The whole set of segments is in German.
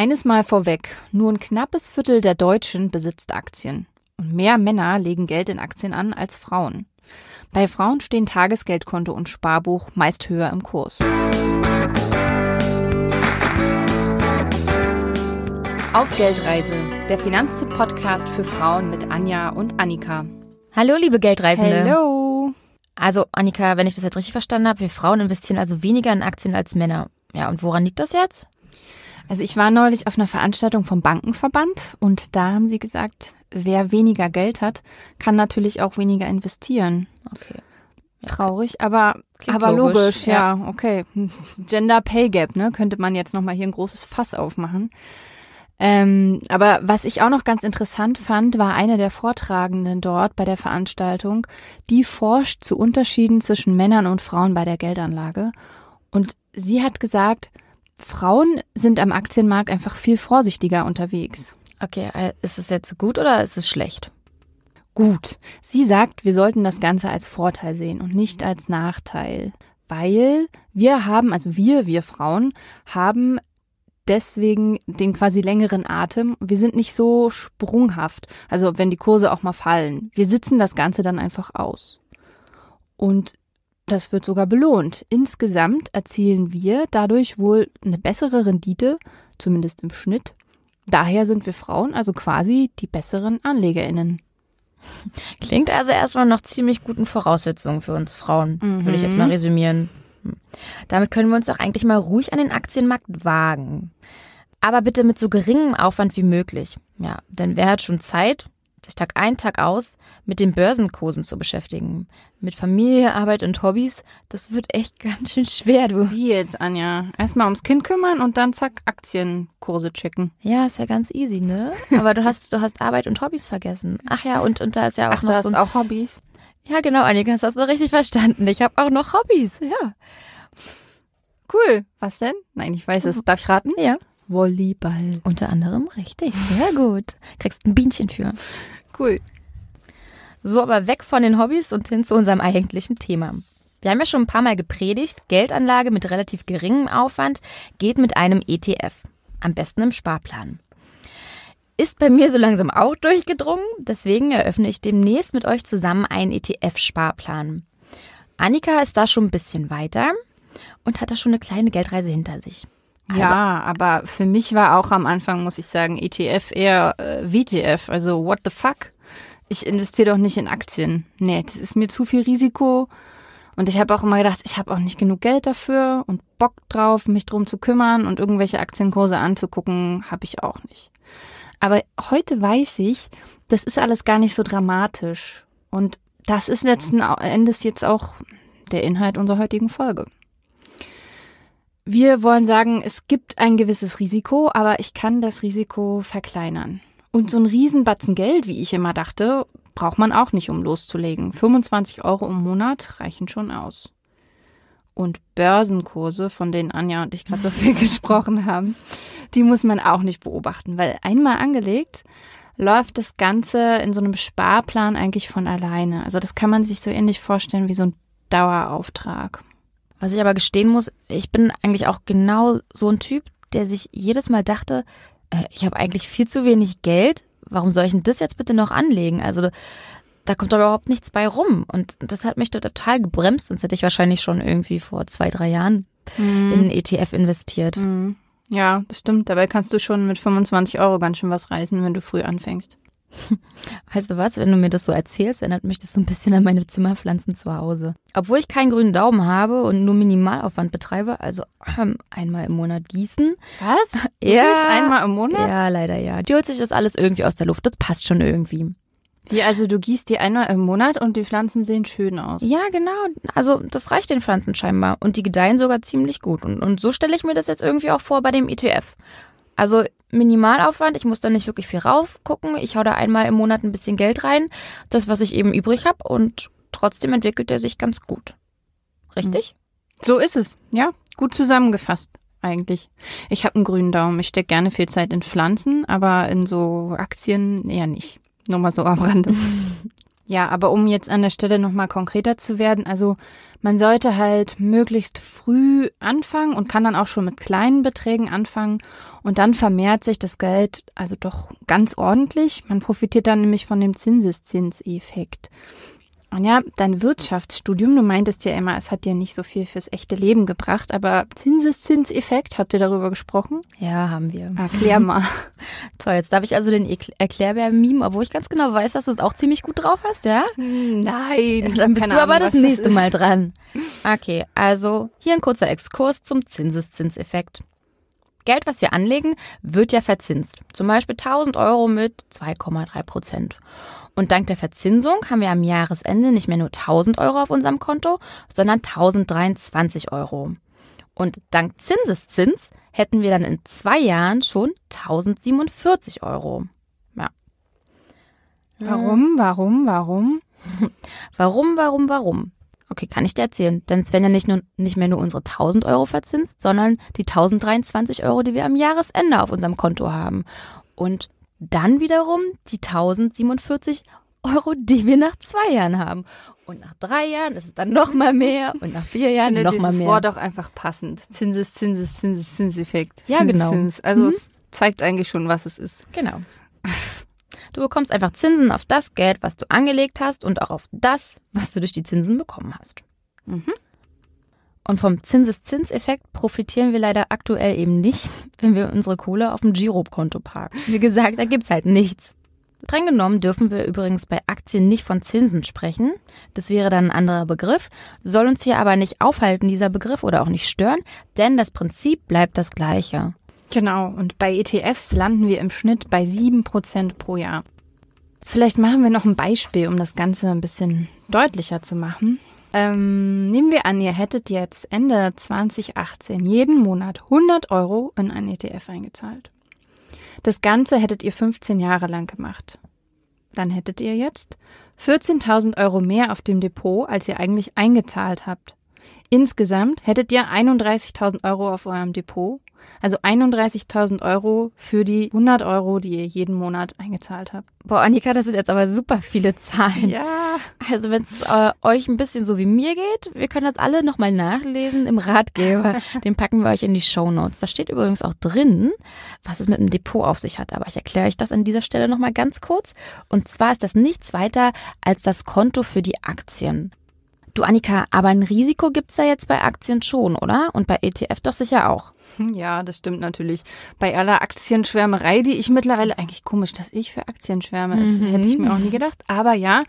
Eines mal vorweg, nur ein knappes Viertel der Deutschen besitzt Aktien. Und mehr Männer legen Geld in Aktien an als Frauen. Bei Frauen stehen Tagesgeldkonto und Sparbuch meist höher im Kurs. Auf Geldreise, der Finanztipp-Podcast für Frauen mit Anja und Annika. Hallo, liebe Geldreisende. Hallo. Also, Annika, wenn ich das jetzt richtig verstanden habe, wir Frauen investieren also weniger in Aktien als Männer. Ja, und woran liegt das jetzt? Also ich war neulich auf einer Veranstaltung vom Bankenverband und da haben sie gesagt, wer weniger Geld hat, kann natürlich auch weniger investieren. Okay. Traurig, aber, Klingt aber logisch, logisch, ja. okay. Gender Pay Gap, ne? Könnte man jetzt nochmal hier ein großes Fass aufmachen. Ähm, aber was ich auch noch ganz interessant fand, war eine der Vortragenden dort bei der Veranstaltung, die forscht zu Unterschieden zwischen Männern und Frauen bei der Geldanlage. Und sie hat gesagt, Frauen sind am Aktienmarkt einfach viel vorsichtiger unterwegs. Okay, äh, ist es jetzt gut oder ist es schlecht? Gut. Sie sagt, wir sollten das Ganze als Vorteil sehen und nicht als Nachteil. Weil wir haben, also wir, wir Frauen, haben deswegen den quasi längeren Atem. Wir sind nicht so sprunghaft. Also wenn die Kurse auch mal fallen. Wir sitzen das Ganze dann einfach aus. Und das wird sogar belohnt. Insgesamt erzielen wir dadurch wohl eine bessere Rendite, zumindest im Schnitt. Daher sind wir Frauen also quasi die besseren AnlegerInnen. Klingt also erstmal noch ziemlich guten Voraussetzungen für uns Frauen, Mhm. würde ich jetzt mal resümieren. Hm. Damit können wir uns doch eigentlich mal ruhig an den Aktienmarkt wagen. Aber bitte mit so geringem Aufwand wie möglich. Ja, denn wer hat schon Zeit, sich Tag ein, Tag aus mit den Börsenkursen zu beschäftigen? Mit Familie, Arbeit und Hobbys, das wird echt ganz schön schwer, du. Wie jetzt, Anja? Erstmal ums Kind kümmern und dann zack, Aktienkurse checken. Ja, ist ja ganz easy, ne? Aber du hast, du hast Arbeit und Hobbys vergessen. Ach ja, und, und da ist ja auch Ach, du noch hast so ein auch Hobbys? Ja, genau, Annika, hast du das noch richtig verstanden. Ich habe auch noch Hobbys. Ja. Cool. Was denn? Nein, ich weiß es. Darf ich raten? Ja. Volleyball. Unter anderem richtig. Sehr gut. Kriegst ein Bienchen für. Cool. So, aber weg von den Hobbys und hin zu unserem eigentlichen Thema. Wir haben ja schon ein paar Mal gepredigt, Geldanlage mit relativ geringem Aufwand geht mit einem ETF. Am besten im Sparplan. Ist bei mir so langsam auch durchgedrungen, deswegen eröffne ich demnächst mit euch zusammen einen ETF-Sparplan. Annika ist da schon ein bisschen weiter und hat da schon eine kleine Geldreise hinter sich. Also- ja, aber für mich war auch am Anfang, muss ich sagen, ETF eher äh, WTF. Also, what the fuck? Ich investiere doch nicht in Aktien. Nee, das ist mir zu viel Risiko. Und ich habe auch immer gedacht, ich habe auch nicht genug Geld dafür und Bock drauf, mich drum zu kümmern und irgendwelche Aktienkurse anzugucken, habe ich auch nicht. Aber heute weiß ich, das ist alles gar nicht so dramatisch. Und das ist letzten Endes jetzt auch der Inhalt unserer heutigen Folge. Wir wollen sagen, es gibt ein gewisses Risiko, aber ich kann das Risiko verkleinern. Und so ein Riesenbatzen Geld, wie ich immer dachte, braucht man auch nicht, um loszulegen. 25 Euro im Monat reichen schon aus. Und Börsenkurse, von denen Anja und ich gerade so viel gesprochen haben, die muss man auch nicht beobachten, weil einmal angelegt läuft das Ganze in so einem Sparplan eigentlich von alleine. Also das kann man sich so ähnlich vorstellen wie so ein Dauerauftrag. Was ich aber gestehen muss, ich bin eigentlich auch genau so ein Typ, der sich jedes Mal dachte, äh, ich habe eigentlich viel zu wenig Geld. Warum soll ich denn das jetzt bitte noch anlegen? Also da kommt doch überhaupt nichts bei rum. Und das hat mich da total gebremst, sonst hätte ich wahrscheinlich schon irgendwie vor zwei, drei Jahren in einen ETF investiert. Mhm. Ja, das stimmt. Dabei kannst du schon mit 25 Euro ganz schön was reißen, wenn du früh anfängst. Weißt du was, wenn du mir das so erzählst, erinnert mich das so ein bisschen an meine Zimmerpflanzen zu Hause. Obwohl ich keinen grünen Daumen habe und nur Minimalaufwand betreibe, also ähm, einmal im Monat gießen. Was? Ja. Wirklich einmal im Monat? Ja, leider ja. Die holt sich das alles irgendwie aus der Luft. Das passt schon irgendwie. Wie, also du gießt die einmal im Monat und die Pflanzen sehen schön aus. Ja, genau. Also das reicht den Pflanzen scheinbar. Und die gedeihen sogar ziemlich gut. Und, und so stelle ich mir das jetzt irgendwie auch vor bei dem ETF. Also Minimalaufwand, ich muss da nicht wirklich viel raufgucken. Ich hau da einmal im Monat ein bisschen Geld rein, das, was ich eben übrig habe. Und trotzdem entwickelt er sich ganz gut. Richtig? So ist es. Ja, gut zusammengefasst eigentlich. Ich habe einen grünen Daumen. Ich stecke gerne viel Zeit in Pflanzen, aber in so Aktien eher nicht. Nur mal so am Rande. ja, aber um jetzt an der Stelle nochmal konkreter zu werden, also Man sollte halt möglichst früh anfangen und kann dann auch schon mit kleinen Beträgen anfangen und dann vermehrt sich das Geld also doch ganz ordentlich. Man profitiert dann nämlich von dem Zinseszinseffekt. Und ja, dein Wirtschaftsstudium, du meintest ja immer, es hat dir nicht so viel fürs echte Leben gebracht, aber Zinseszinseffekt, habt ihr darüber gesprochen? Ja, haben wir. Erklär mal. Toll, jetzt darf ich also den Erklärbär-Meme, obwohl ich ganz genau weiß, dass du es auch ziemlich gut drauf hast, ja? Nein. Dann bist du aber Ahnung, das was nächste ist. Mal dran. Okay, also hier ein kurzer Exkurs zum Zinseszinseffekt. Geld, was wir anlegen, wird ja verzinst. Zum Beispiel 1000 Euro mit 2,3 Prozent. Und dank der Verzinsung haben wir am Jahresende nicht mehr nur 1000 Euro auf unserem Konto, sondern 1023 Euro. Und dank Zinseszins hätten wir dann in zwei Jahren schon 1047 Euro. Ja. Warum, warum, warum? Warum, warum, warum? Okay, kann ich dir erzählen. Denn es werden ja nicht, nur, nicht mehr nur unsere 1000 Euro verzinst, sondern die 1023 Euro, die wir am Jahresende auf unserem Konto haben. Und dann wiederum die 1047 Euro, die wir nach zwei Jahren haben. Und nach drei Jahren ist es dann noch mal mehr und nach vier Jahren finde noch mal dieses mehr. Wort auch einfach passend. Zinses, Zinses, Zinses, Zinseffekt. Ja, Zinses, genau. Zins. Also Mhm. es zeigt eigentlich schon, was es ist. Genau. Du bekommst einfach Zinsen auf das Geld, was du angelegt hast und auch auf das, was du durch die Zinsen bekommen hast. Mhm. Und vom Zinseszinseffekt profitieren wir leider aktuell eben nicht, wenn wir unsere Kohle auf dem Girokonto parken. Wie gesagt, da gibt's halt nichts. Streng genommen dürfen wir übrigens bei Aktien nicht von Zinsen sprechen. Das wäre dann ein anderer Begriff, soll uns hier aber nicht aufhalten, dieser Begriff, oder auch nicht stören, denn das Prinzip bleibt das gleiche. Genau. Und bei ETFs landen wir im Schnitt bei 7% pro Jahr. Vielleicht machen wir noch ein Beispiel, um das Ganze ein bisschen deutlicher zu machen. Ähm, nehmen wir an, ihr hättet jetzt Ende 2018 jeden Monat 100 Euro in einen ETF eingezahlt. Das Ganze hättet ihr 15 Jahre lang gemacht. Dann hättet ihr jetzt 14.000 Euro mehr auf dem Depot, als ihr eigentlich eingezahlt habt. Insgesamt hättet ihr 31.000 Euro auf eurem Depot, also 31.000 Euro für die 100 Euro, die ihr jeden Monat eingezahlt habt. Boah, Annika, das sind jetzt aber super viele Zahlen. Ja, Also wenn es äh, euch ein bisschen so wie mir geht, wir können das alle nochmal nachlesen im Ratgeber. Den packen wir euch in die Show Notes. Da steht übrigens auch drin, was es mit dem Depot auf sich hat. Aber ich erkläre euch das an dieser Stelle nochmal ganz kurz. Und zwar ist das nichts weiter als das Konto für die Aktien. Du Annika, aber ein Risiko gibt's da jetzt bei Aktien schon, oder? Und bei ETF doch sicher auch. Ja, das stimmt natürlich. Bei aller Aktienschwärmerei, die ich mittlerweile eigentlich komisch, dass ich für Aktien schwärme, Mhm. hätte ich mir auch nie gedacht. Aber ja,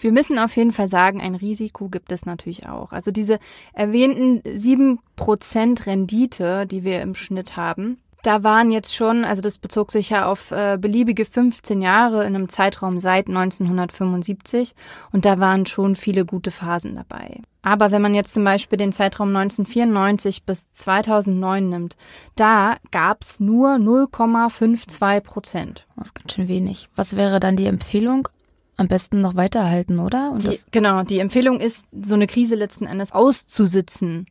wir müssen auf jeden Fall sagen, ein Risiko gibt es natürlich auch. Also diese erwähnten 7% Rendite, die wir im Schnitt haben, da waren jetzt schon, also das bezog sich ja auf äh, beliebige 15 Jahre in einem Zeitraum seit 1975 und da waren schon viele gute Phasen dabei. Aber wenn man jetzt zum Beispiel den Zeitraum 1994 bis 2009 nimmt, da gab es nur 0,52 Prozent. Das ist ganz schön wenig. Was wäre dann die Empfehlung? Am besten noch weiterhalten, oder? Die, genau, die Empfehlung ist, so eine Krise letzten Endes auszusitzen.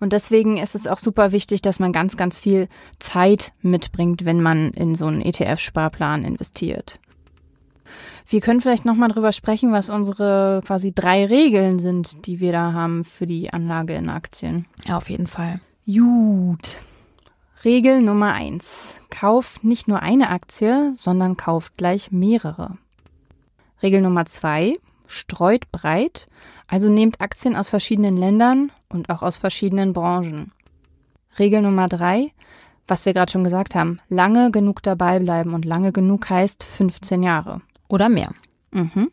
Und deswegen ist es auch super wichtig, dass man ganz, ganz viel Zeit mitbringt, wenn man in so einen ETF-Sparplan investiert. Wir können vielleicht nochmal drüber sprechen, was unsere quasi drei Regeln sind, die wir da haben für die Anlage in Aktien. ja, auf jeden Fall. Gut. Regel Nummer eins. Kauft nicht nur eine Aktie, sondern kauft gleich mehrere. Regel Nummer zwei. Streut breit, also nehmt Aktien aus verschiedenen Ländern und auch aus verschiedenen Branchen. Regel Nummer drei. Was wir gerade schon gesagt haben, lange genug dabei bleiben und lange genug heißt 15 Jahre. Oder mehr. Mhm.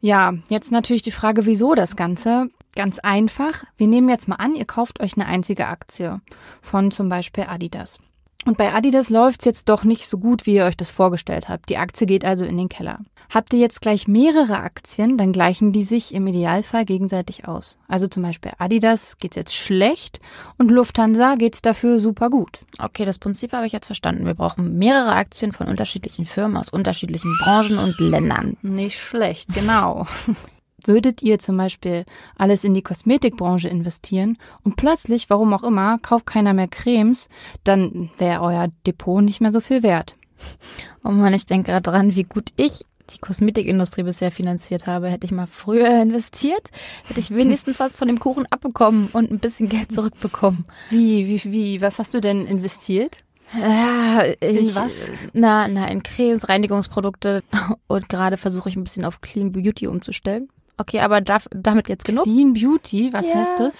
Ja, jetzt natürlich die Frage, wieso das Ganze? Ganz einfach. Wir nehmen jetzt mal an, ihr kauft euch eine einzige Aktie von zum Beispiel Adidas. Und bei Adidas läuft es jetzt doch nicht so gut, wie ihr euch das vorgestellt habt. Die Aktie geht also in den Keller. Habt ihr jetzt gleich mehrere Aktien, dann gleichen die sich im Idealfall gegenseitig aus. Also zum Beispiel Adidas geht's jetzt schlecht und Lufthansa geht's dafür super gut. Okay, das Prinzip habe ich jetzt verstanden. Wir brauchen mehrere Aktien von unterschiedlichen Firmen aus unterschiedlichen Branchen und Ländern. Nicht schlecht, genau. Würdet ihr zum Beispiel alles in die Kosmetikbranche investieren und plötzlich, warum auch immer, kauft keiner mehr Cremes, dann wäre euer Depot nicht mehr so viel wert. Oh Mann, ich denke gerade dran, wie gut ich die Kosmetikindustrie bisher finanziert habe. Hätte ich mal früher investiert, hätte ich wenigstens was von dem Kuchen abbekommen und ein bisschen Geld zurückbekommen. Wie, wie, wie, was hast du denn investiert? Ja, In was? Na, na, in Cremes, Reinigungsprodukte und gerade versuche ich ein bisschen auf Clean Beauty umzustellen. Okay, aber darf, damit jetzt genug. Clean Beauty, was Ja. heißt das?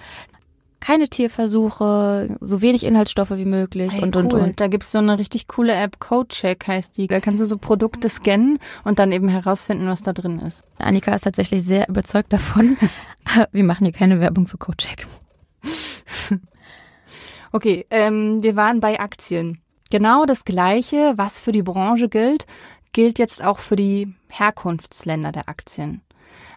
Keine Tierversuche, so wenig Inhaltsstoffe wie möglich Ey, und, cool. und, und. Da gibt's so eine richtig coole App, Codecheck heißt die. Da kannst du so Produkte scannen und dann eben herausfinden, was da drin ist. Annika ist tatsächlich sehr überzeugt davon. Wir machen hier keine Werbung für Codecheck. Okay, ähm, wir waren bei Aktien. Genau das Gleiche, was für die Branche gilt, gilt jetzt auch für die Herkunftsländer der Aktien.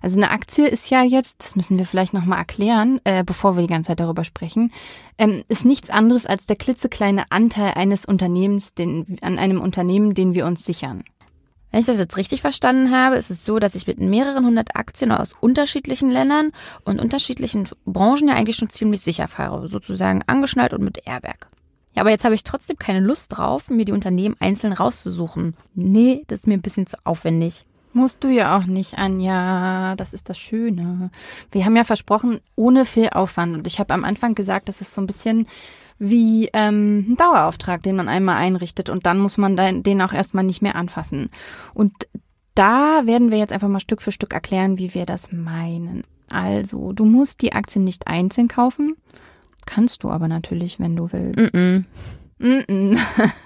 Also eine Aktie ist ja jetzt, das müssen wir vielleicht nochmal erklären, äh, bevor wir die ganze Zeit darüber sprechen, ähm, ist nichts anderes als der klitzekleine Anteil eines Unternehmens, den, an einem Unternehmen, den wir uns sichern. Wenn ich das jetzt richtig verstanden habe, ist es so, dass ich mit mehreren hundert Aktien aus unterschiedlichen Ländern und unterschiedlichen Branchen ja eigentlich schon ziemlich sicher fahre, sozusagen angeschnallt und mit Airbag. Ja, aber jetzt habe ich trotzdem keine Lust drauf, mir die Unternehmen einzeln rauszusuchen. Nee, das ist mir ein bisschen zu aufwendig. Musst du ja auch nicht, Anja. Das ist das Schöne. Wir haben ja versprochen, ohne viel Aufwand. Und ich habe am Anfang gesagt, das ist so ein bisschen wie ähm, ein Dauerauftrag, den man einmal einrichtet. Und dann muss man den auch erstmal nicht mehr anfassen. Und da werden wir jetzt einfach mal Stück für Stück erklären, wie wir das meinen. Also, du musst die Aktien nicht einzeln kaufen. Kannst du aber natürlich, wenn du willst. Mm Mm-mm.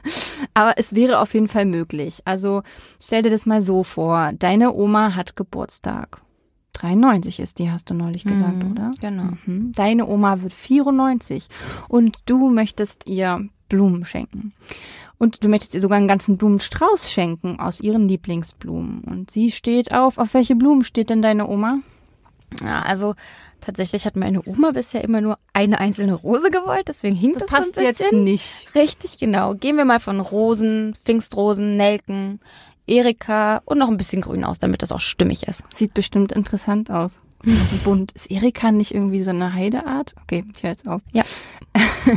Aber es wäre auf jeden Fall möglich. Also stell dir das mal so vor. Deine Oma hat Geburtstag. 93 ist die, hast du neulich gesagt, Mhm, oder? genau. Mhm. Deine Oma wird 94 und du möchtest ihr Blumen schenken. Und du möchtest ihr sogar einen ganzen Blumenstrauß schenken aus ihren Lieblingsblumen. Und sie steht auf. Auf welche Blumen steht denn deine Oma? Ja, also tatsächlich hat meine Oma bisher immer nur eine einzelne Rose gewollt, deswegen hinkt das, so ein bisschen. nicht. Richtig, genau. Gehen wir mal von Rosen, Pfingstrosen, Nelken, Erika und noch ein bisschen Grün aus, damit das auch stimmig ist. Sieht bestimmt interessant aus. Ganz bunt. Ist Erika nicht irgendwie so eine Heideart? Okay, ich höre jetzt auf. Ja.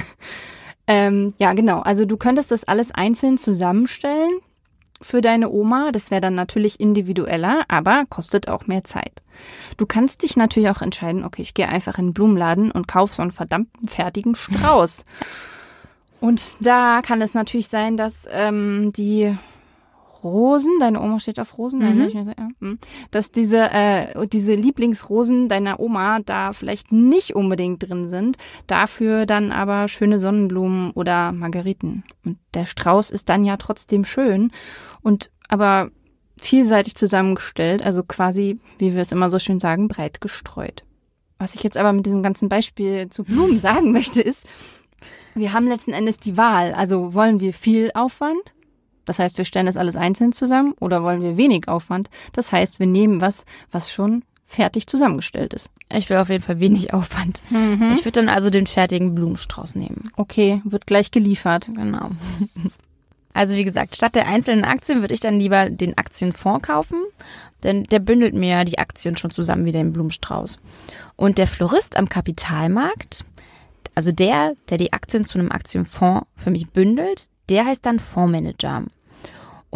ähm, ja, genau. Also du könntest das alles einzeln zusammenstellen für deine Oma. Das wäre dann natürlich individueller, aber kostet auch mehr Zeit. Du kannst dich natürlich auch entscheiden, okay, ich gehe einfach in den Blumenladen und kaufe so einen verdammten fertigen Strauß. Und da kann es natürlich sein, dass ähm, die Rosen, deine Oma steht auf Rosen, Nein, Mhm. ne? Ich weiß nicht, ja. Hm. dass diese, äh, diese Lieblingsrosen deiner Oma da vielleicht nicht unbedingt drin sind, dafür dann aber schöne Sonnenblumen oder Margeriten. Und der Strauß ist dann ja trotzdem schön und aber vielseitig zusammengestellt, also quasi, wie wir es immer so schön sagen, breit gestreut. Was ich jetzt aber mit diesem ganzen Beispiel zu Blumen sagen möchte, ist, wir haben letzten Endes die Wahl. Also wollen wir viel Aufwand? Das heißt, wir stellen das alles einzeln zusammen oder wollen wir wenig Aufwand? Das heißt, wir nehmen was, was schon fertig zusammengestellt ist. Ich will auf jeden Fall wenig Aufwand. Ich würde dann also den fertigen Blumenstrauß nehmen. Okay, wird gleich geliefert. Genau. Also wie gesagt, statt der einzelnen Aktien würde ich dann lieber den Aktienfonds kaufen, denn der bündelt mir die Aktien schon zusammen wie den Blumenstrauß. Und der Florist am Kapitalmarkt, also der, der die Aktien zu einem Aktienfonds für mich bündelt, der heißt dann Fondsmanager.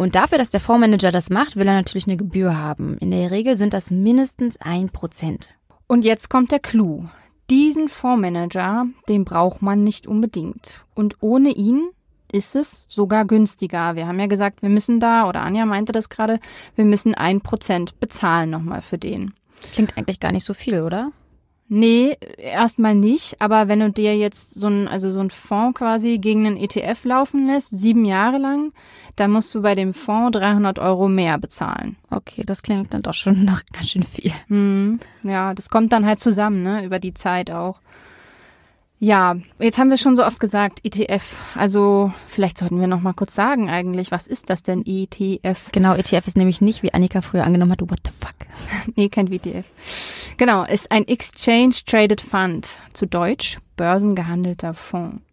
Und dafür, dass der Fondsmanager das macht, will er natürlich eine Gebühr haben. In der Regel sind das mindestens ein Prozent. Und jetzt kommt der Clou. Diesen Fondsmanager, den braucht man nicht unbedingt. Und ohne ihn ist es sogar günstiger. Wir haben ja gesagt, wir müssen da, oder Anja meinte das gerade, wir müssen ein Prozent bezahlen nochmal für den. Klingt eigentlich gar nicht so viel, oder? Nee, erstmal nicht. Aber wenn du dir jetzt so ein, also so ein Fonds quasi gegen einen ETF laufen lässt, sieben Jahre lang, dann musst du bei dem Fonds 300 Euro mehr bezahlen. Okay, das klingt dann doch schon nach ganz schön viel. Hm, ja, das kommt dann halt zusammen, ne, über die Zeit auch. Ja, jetzt haben wir schon so oft gesagt, ETF. Also vielleicht sollten wir noch mal kurz sagen eigentlich, was ist das denn ETF? Genau, ETF ist nämlich nicht, wie Annika früher angenommen hat, what the fuck. Nee, kein WTF. Genau, ist ein Exchange Traded Fund, zu Deutsch börsengehandelter Fonds.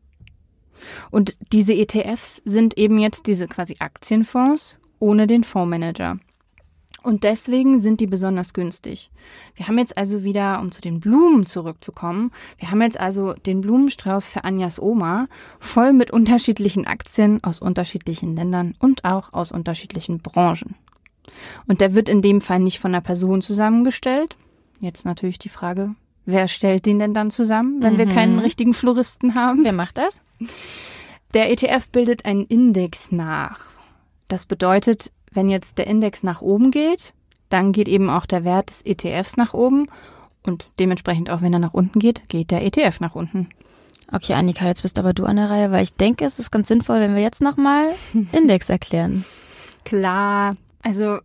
Und diese ETFs sind eben jetzt diese quasi Aktienfonds ohne den Fondsmanager. Und deswegen sind die besonders günstig. Wir haben jetzt also wieder, um zu den Blumen zurückzukommen, wir haben jetzt also den Blumenstrauß für Anjas Oma voll mit unterschiedlichen Aktien aus unterschiedlichen Ländern und auch aus unterschiedlichen Branchen. Und der wird in dem Fall nicht von einer Person zusammengestellt. Jetzt natürlich die Frage, wer stellt den denn dann zusammen, wenn wir Mhm. keinen richtigen Floristen haben? Wer macht das? Der ETF bildet einen Index nach. Das bedeutet, wenn jetzt der Index nach oben geht, dann geht eben auch der Wert des ETFs nach oben und dementsprechend auch wenn er nach unten geht, geht der ETF nach unten. Okay, Annika, jetzt bist aber du an der Reihe, weil ich denke, es ist ganz sinnvoll, wenn wir jetzt nochmal Index erklären. Klar. Also,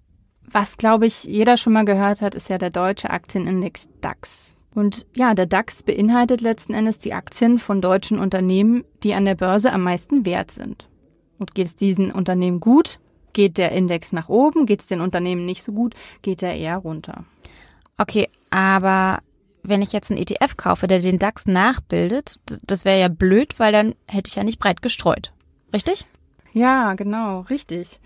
was glaube ich jeder schon mal gehört hat, ist ja der deutsche Aktienindex DAX. Und ja, der DAX beinhaltet letzten Endes die Aktien von deutschen Unternehmen, die an der Börse am meisten wert sind. Und geht es diesen Unternehmen gut, geht der Index nach oben, geht es den Unternehmen nicht so gut, geht er eher runter. Okay, aber wenn ich jetzt einen ETF kaufe, der den DAX nachbildet, das wäre ja blöd, weil dann hätte ich ja nicht breit gestreut. Richtig? Ja, genau, richtig.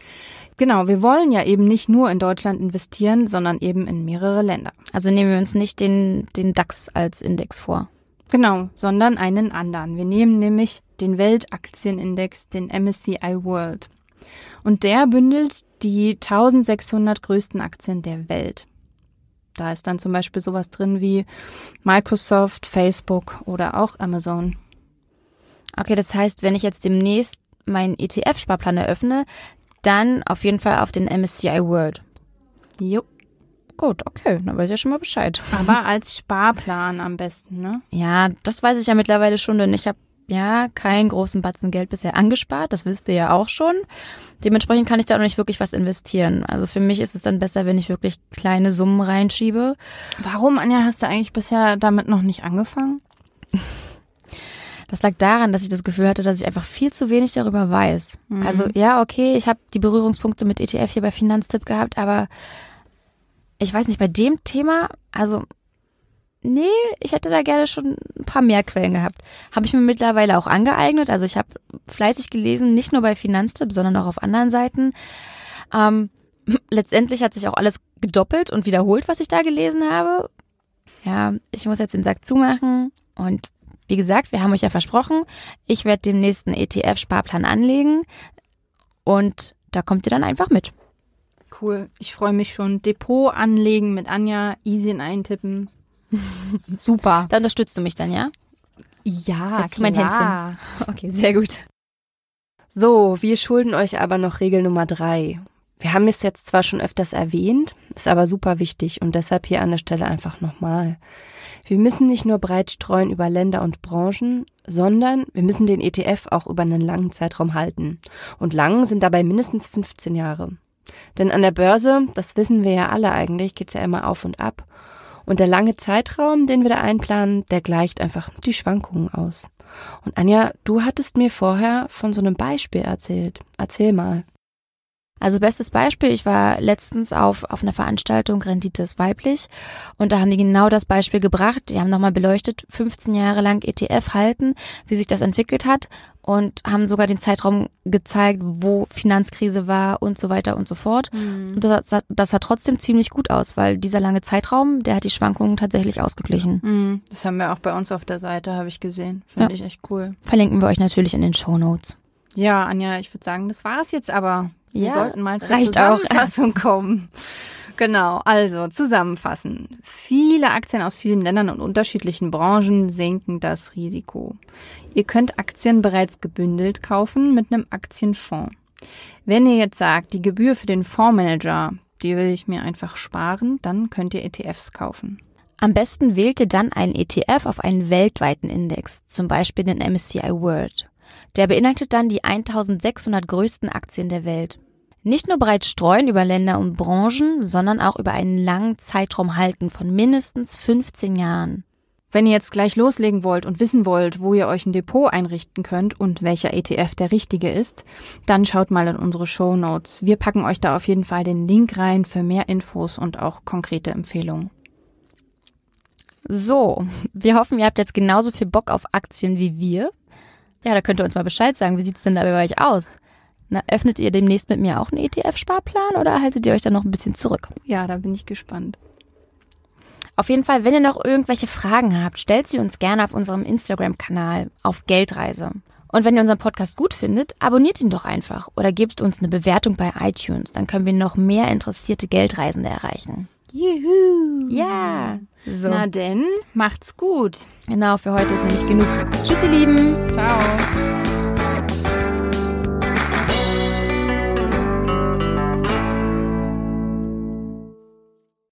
Genau, wir wollen ja eben nicht nur in Deutschland investieren, sondern eben in mehrere Länder. Also nehmen wir uns nicht den, den DAX als Index vor. Genau, sondern einen anderen. Wir nehmen nämlich den Weltaktienindex, den MSCI World. Und der bündelt die 1600 größten Aktien der Welt. Da ist dann zum Beispiel sowas drin wie Microsoft, Facebook oder auch Amazon. Okay, das heißt, wenn ich jetzt demnächst meinen ETF-Sparplan eröffne, dann auf jeden Fall auf den MSCI World. Jo. Gut, okay, dann weiß ich ja schon mal Bescheid. Aber als Sparplan am besten, ne? Ja, das weiß ich ja mittlerweile schon, denn ich habe ja keinen großen Batzen Geld bisher angespart, das wisst ihr ja auch schon. Dementsprechend kann ich da auch nicht wirklich was investieren. Also für mich ist es dann besser, wenn ich wirklich kleine Summen reinschiebe. Warum, Anja, hast du eigentlich bisher damit noch nicht angefangen? Das lag daran, dass ich das Gefühl hatte, dass ich einfach viel zu wenig darüber weiß. Also ja, okay, ich habe die Berührungspunkte mit ETF hier bei Finanztipp gehabt, aber ich weiß nicht, bei dem Thema, also nee, ich hätte da gerne schon ein paar mehr Quellen gehabt. Habe ich mir mittlerweile auch angeeignet. Also ich habe fleißig gelesen, nicht nur bei Finanztipp, sondern auch auf anderen Seiten. Ähm, letztendlich hat sich auch alles gedoppelt und wiederholt, was ich da gelesen habe. Ja, ich muss jetzt den Sack zumachen und wie gesagt, wir haben euch ja versprochen, ich werde dem nächsten ETF-Sparplan anlegen und da kommt ihr dann einfach mit. Cool. Ich freue mich schon. Depot anlegen mit Anja, easy in eintippen. Super. Da unterstützt du mich dann, ja? Ja, Jetzt mein klar. Okay, sehr gut. So, wir schulden euch aber noch Regel Nummer drei. Wir haben es jetzt zwar schon öfters erwähnt, ist aber super wichtig und deshalb hier an der Stelle einfach nochmal. Wir müssen nicht nur breit streuen über Länder und Branchen, sondern wir müssen den ETF auch über einen langen Zeitraum halten. Und lang sind dabei mindestens 15 Jahre. Denn an der Börse, das wissen wir ja alle eigentlich, geht's ja immer auf und ab. Und der lange Zeitraum, den wir da einplanen, der gleicht einfach die Schwankungen aus. Und Anja, du hattest mir vorher von so einem Beispiel erzählt. Erzähl mal. Also bestes Beispiel, ich war letztens auf, auf einer Veranstaltung Rendite ist weiblich und da haben die genau das Beispiel gebracht. Die haben nochmal beleuchtet, 15 Jahre lang ETF halten, wie sich das entwickelt hat und haben sogar den Zeitraum gezeigt, wo Finanzkrise war und so weiter und so fort. Und das, das, sah trotzdem ziemlich gut aus, weil dieser lange Zeitraum, der hat die Schwankungen tatsächlich ausgeglichen. Mhm. Das haben wir auch bei uns auf der Seite, habe ich gesehen. Finde Ja. ich echt cool. Verlinken wir euch natürlich in den Show Notes. Ja, Anja, ich würde sagen, das war es jetzt aber. Wir Ja, sollten mal zur reicht auch. Zusammenfassung kommen. Genau, also zusammenfassen. Viele Aktien aus vielen Ländern und unterschiedlichen Branchen senken das Risiko. Ihr könnt Aktien bereits gebündelt kaufen mit einem Aktienfonds. Wenn ihr jetzt sagt, die Gebühr für den Fondsmanager, die will ich mir einfach sparen, dann könnt ihr ETFs kaufen. Am besten wählt ihr dann einen ETF auf einen weltweiten Index, zum Beispiel den MSCI World. Der beinhaltet dann die 1600 größten Aktien der Welt. Nicht nur breit streuen über Länder und Branchen, sondern auch über einen langen Zeitraum halten von mindestens 15 Jahren. Wenn ihr jetzt gleich loslegen wollt und wissen wollt, wo ihr euch ein Depot einrichten könnt und welcher ETF der richtige ist, dann schaut mal in unsere Show Notes. Wir packen euch da auf jeden Fall den Link rein für mehr Infos und auch konkrete Empfehlungen. So, wir hoffen, ihr habt jetzt genauso viel Bock auf Aktien wie wir. Ja, da könnt ihr uns mal Bescheid sagen. Wie sieht's denn da bei euch aus? Na, öffnet ihr demnächst mit mir auch einen ETF-Sparplan oder haltet ihr euch da noch ein bisschen zurück? Ja, da bin ich gespannt. Auf jeden Fall, wenn ihr noch irgendwelche Fragen habt, stellt sie uns gerne auf unserem Instagram-Kanal auf Geldreise. Und wenn ihr unseren Podcast gut findet, abonniert ihn doch einfach oder gebt uns eine Bewertung bei iTunes. Dann können wir noch mehr interessierte Geldreisende erreichen. Juhu. Ja. So. Na denn, macht's gut. Genau, für heute ist nämlich genug. Tschüss, ihr Lieben. Ciao.